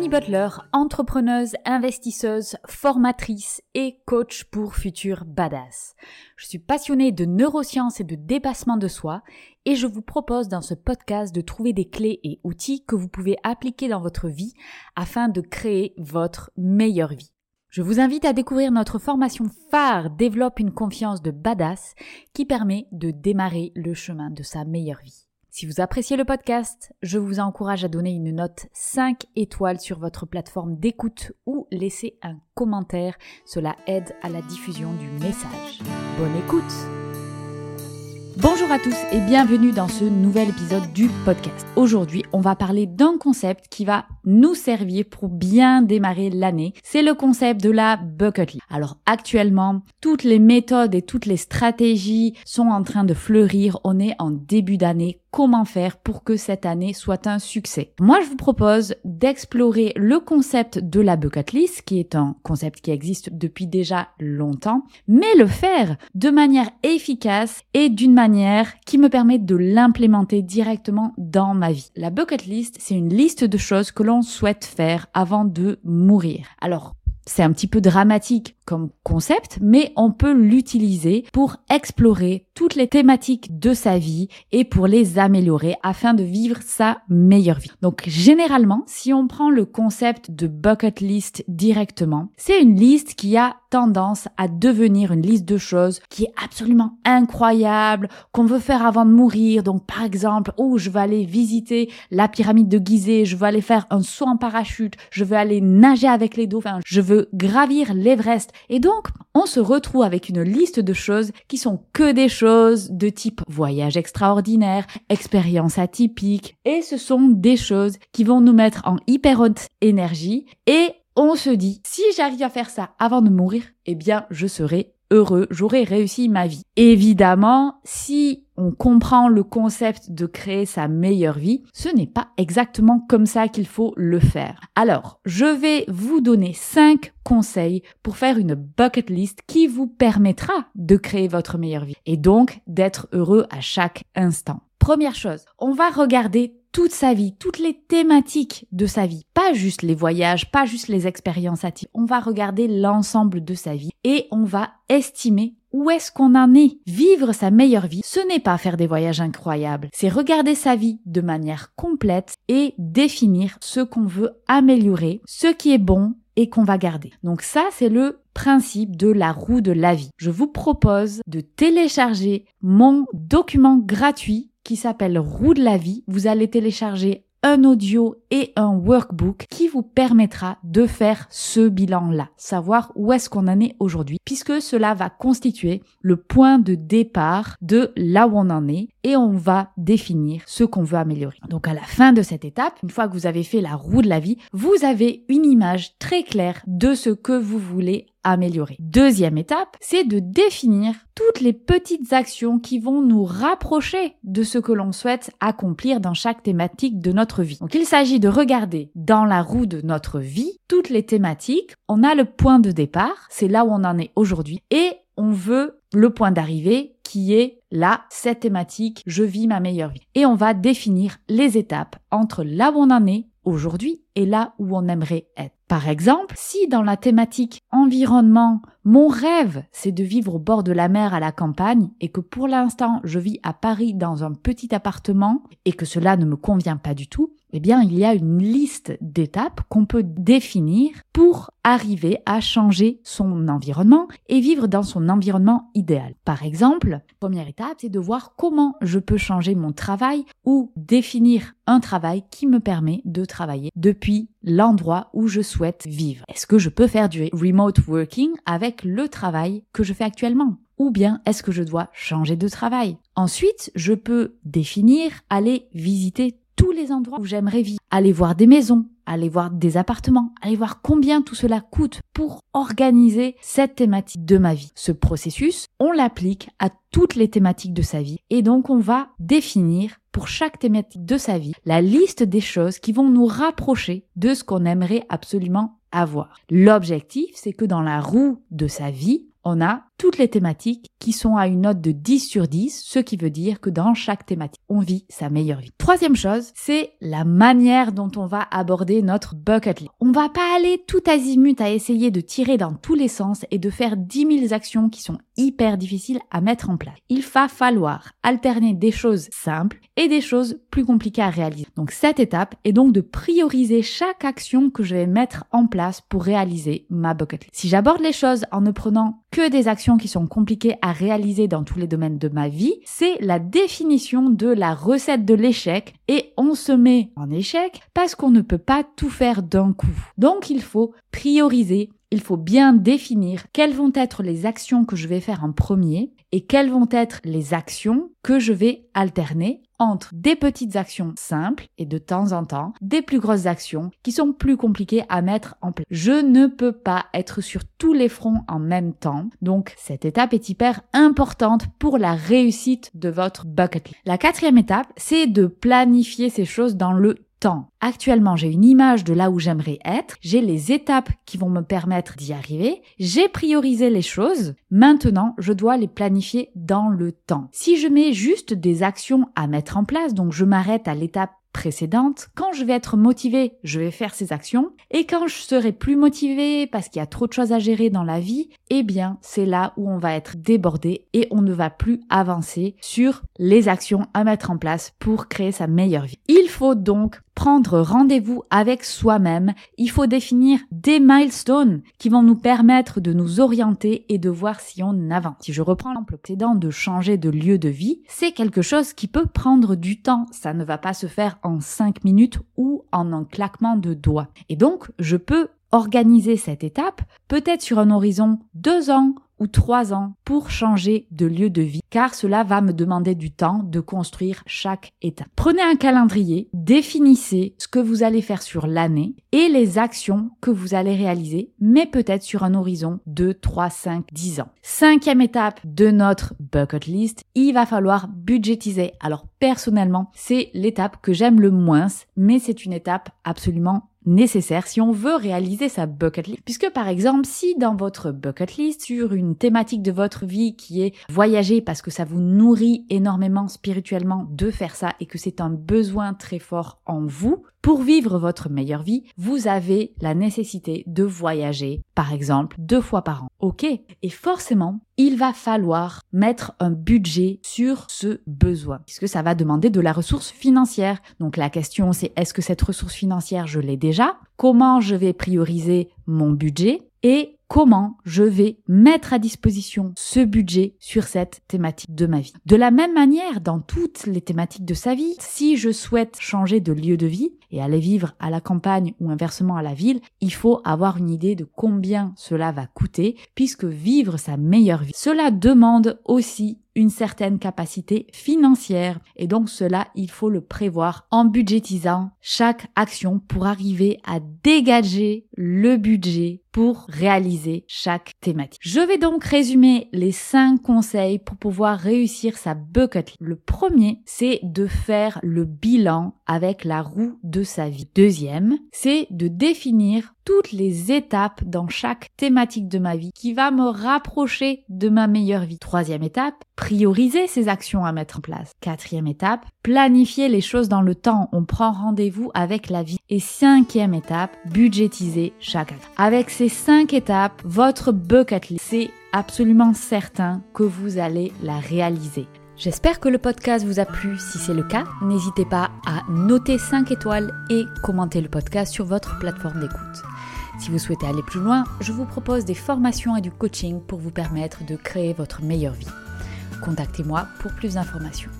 Fanny Butler, entrepreneuse, investisseuse, formatrice et coach pour futurs badass. Je suis passionnée de neurosciences et de dépassement de soi et je vous propose dans ce podcast de trouver des clés et outils que vous pouvez appliquer dans votre vie afin de créer votre meilleure vie. Je vous invite à découvrir notre formation phare Développe une confiance de badass qui permet de démarrer le chemin de sa meilleure vie. Si vous appréciez le podcast, je vous encourage à donner une note 5 étoiles sur votre plateforme d'écoute ou laisser un commentaire. Cela aide à la diffusion du message. Bonne écoute Bonjour à tous et bienvenue dans ce nouvel épisode du podcast. Aujourd'hui, on va parler d'un concept qui va nous servir pour bien démarrer l'année. C'est le concept de la bucket list. Alors actuellement, toutes les méthodes et toutes les stratégies sont en train de fleurir. On est en début d'année. Comment faire pour que cette année soit un succès Moi, je vous propose d'explorer le concept de la bucket list, qui est un concept qui existe depuis déjà longtemps, mais le faire de manière efficace et d'une manière qui me permet de l'implémenter directement dans ma vie. La bucket list, c'est une liste de choses que l'on souhaite faire avant de mourir. Alors, c'est un petit peu dramatique comme concept, mais on peut l'utiliser pour explorer toutes les thématiques de sa vie et pour les améliorer afin de vivre sa meilleure vie. Donc généralement, si on prend le concept de bucket list directement, c'est une liste qui a tendance à devenir une liste de choses qui est absolument incroyable, qu'on veut faire avant de mourir. Donc par exemple, oh, je vais aller visiter la pyramide de Gizeh, je veux aller faire un saut en parachute, je veux aller nager avec les dauphins, je veux gravir l'Everest. Et donc, on se retrouve avec une liste de choses qui sont que des choses de type voyage extraordinaire, expérience atypique, et ce sont des choses qui vont nous mettre en hyper haute énergie. Et on se dit, si j'arrive à faire ça avant de mourir, eh bien, je serai heureux, j'aurai réussi ma vie. Évidemment, si on comprend le concept de créer sa meilleure vie, ce n'est pas exactement comme ça qu'il faut le faire. Alors, je vais vous donner 5 conseils pour faire une bucket list qui vous permettra de créer votre meilleure vie et donc d'être heureux à chaque instant. Première chose, on va regarder toute sa vie, toutes les thématiques de sa vie, pas juste les voyages, pas juste les expériences à On va regarder l'ensemble de sa vie et on va estimer où est-ce qu'on en est. Vivre sa meilleure vie, ce n'est pas faire des voyages incroyables, c'est regarder sa vie de manière complète et définir ce qu'on veut améliorer, ce qui est bon et qu'on va garder. Donc ça, c'est le principe de la roue de la vie. Je vous propose de télécharger mon document gratuit s'appelle Roue de la vie. Vous allez télécharger un audio et un workbook qui vous permettra de faire ce bilan-là, savoir où est-ce qu'on en est aujourd'hui, puisque cela va constituer le point de départ de là où on en est et on va définir ce qu'on veut améliorer. Donc à la fin de cette étape, une fois que vous avez fait la roue de la vie, vous avez une image très claire de ce que vous voulez améliorer. Deuxième étape, c'est de définir toutes les petites actions qui vont nous rapprocher de ce que l'on souhaite accomplir dans chaque thématique de notre vie. Donc il s'agit de regarder dans la roue de notre vie toutes les thématiques. On a le point de départ, c'est là où on en est aujourd'hui, et on veut le point d'arrivée qui est là, cette thématique, je vis ma meilleure vie. Et on va définir les étapes entre là où on en est aujourd'hui et là où on aimerait être. Par exemple, si dans la thématique environnement, mon rêve c'est de vivre au bord de la mer à la campagne et que pour l'instant je vis à Paris dans un petit appartement et que cela ne me convient pas du tout, eh bien, il y a une liste d'étapes qu'on peut définir pour arriver à changer son environnement et vivre dans son environnement idéal. Par exemple, première étape, c'est de voir comment je peux changer mon travail ou définir un travail qui me permet de travailler depuis l'endroit où je souhaite vivre. Est-ce que je peux faire du remote working avec le travail que je fais actuellement? Ou bien est-ce que je dois changer de travail? Ensuite, je peux définir aller visiter tous les endroits où j'aimerais vivre, aller voir des maisons, aller voir des appartements, aller voir combien tout cela coûte pour organiser cette thématique de ma vie. Ce processus, on l'applique à toutes les thématiques de sa vie et donc on va définir pour chaque thématique de sa vie la liste des choses qui vont nous rapprocher de ce qu'on aimerait absolument avoir. L'objectif, c'est que dans la roue de sa vie, on a toutes les thématiques qui sont à une note de 10 sur 10, ce qui veut dire que dans chaque thématique, on vit sa meilleure vie. Troisième chose, c'est la manière dont on va aborder notre bucket list. On va pas aller tout azimut à essayer de tirer dans tous les sens et de faire 10 000 actions qui sont hyper difficiles à mettre en place. Il va falloir alterner des choses simples et des choses plus compliquées à réaliser. Donc cette étape est donc de prioriser chaque action que je vais mettre en place pour réaliser ma bucket list. Si j'aborde les choses en ne prenant que des actions qui sont compliquées à réaliser dans tous les domaines de ma vie, c'est la définition de la recette de l'échec et on se met en échec parce qu'on ne peut pas tout faire d'un coup. Donc il faut prioriser, il faut bien définir quelles vont être les actions que je vais faire en premier et quelles vont être les actions que je vais alterner entre des petites actions simples et de temps en temps des plus grosses actions qui sont plus compliquées à mettre en place. Je ne peux pas être sur tous les fronts en même temps, donc cette étape est hyper importante pour la réussite de votre bucket list. La quatrième étape, c'est de planifier ces choses dans le temps. Actuellement, j'ai une image de là où j'aimerais être, j'ai les étapes qui vont me permettre d'y arriver, j'ai priorisé les choses, maintenant je dois les planifier dans le temps. Si je mets juste des actions à mettre en place, donc je m'arrête à l'étape précédente, quand je vais être motivé, je vais faire ces actions, et quand je serai plus motivé parce qu'il y a trop de choses à gérer dans la vie, eh bien, c'est là où on va être débordé et on ne va plus avancer sur les actions à mettre en place pour créer sa meilleure vie. Il faut donc prendre rendez-vous avec soi-même, il faut définir des milestones qui vont nous permettre de nous orienter et de voir si on avance. Si je reprends l'exemple précédent de changer de lieu de vie, c'est quelque chose qui peut prendre du temps. Ça ne va pas se faire en 5 minutes ou en un claquement de doigts. Et donc, je peux organiser cette étape peut-être sur un horizon 2 ans ou trois ans pour changer de lieu de vie, car cela va me demander du temps de construire chaque étape. Prenez un calendrier, définissez ce que vous allez faire sur l'année et les actions que vous allez réaliser, mais peut-être sur un horizon de 3, 5, 10 ans. Cinquième étape de notre bucket list, il va falloir budgétiser. Alors personnellement, c'est l'étape que j'aime le moins, mais c'est une étape absolument nécessaire si on veut réaliser sa bucket list. Puisque par exemple, si dans votre bucket list, sur une thématique de votre vie qui est voyager parce que ça vous nourrit énormément spirituellement de faire ça et que c'est un besoin très fort en vous, pour vivre votre meilleure vie, vous avez la nécessité de voyager, par exemple, deux fois par an. Ok? Et forcément, il va falloir mettre un budget sur ce besoin, puisque ça va demander de la ressource financière. Donc la question c'est est-ce que cette ressource financière, je l'ai déjà Comment je vais prioriser mon budget et comment je vais mettre à disposition ce budget sur cette thématique de ma vie. De la même manière, dans toutes les thématiques de sa vie, si je souhaite changer de lieu de vie et aller vivre à la campagne ou inversement à la ville, il faut avoir une idée de combien cela va coûter puisque vivre sa meilleure vie, cela demande aussi une certaine capacité financière. Et donc cela il faut le prévoir en budgétisant chaque action pour arriver à dégager le budget pour réaliser chaque thématique. Je vais donc résumer les cinq conseils pour pouvoir réussir sa bucket list. Le premier, c'est de faire le bilan avec la roue de sa vie. Deuxième, c'est de définir toutes les étapes dans chaque thématique de ma vie qui va me rapprocher de ma meilleure vie. Troisième étape, prioriser ces actions à mettre en place. Quatrième étape, planifier les choses dans le temps. On prend rendez-vous avec la vie. Et cinquième étape, budgétiser chaque acte. Avec ces cinq étapes, votre bucket list, c'est absolument certain que vous allez la réaliser. J'espère que le podcast vous a plu. Si c'est le cas, n'hésitez pas à noter 5 étoiles et commenter le podcast sur votre plateforme d'écoute. Si vous souhaitez aller plus loin, je vous propose des formations et du coaching pour vous permettre de créer votre meilleure vie. Contactez-moi pour plus d'informations.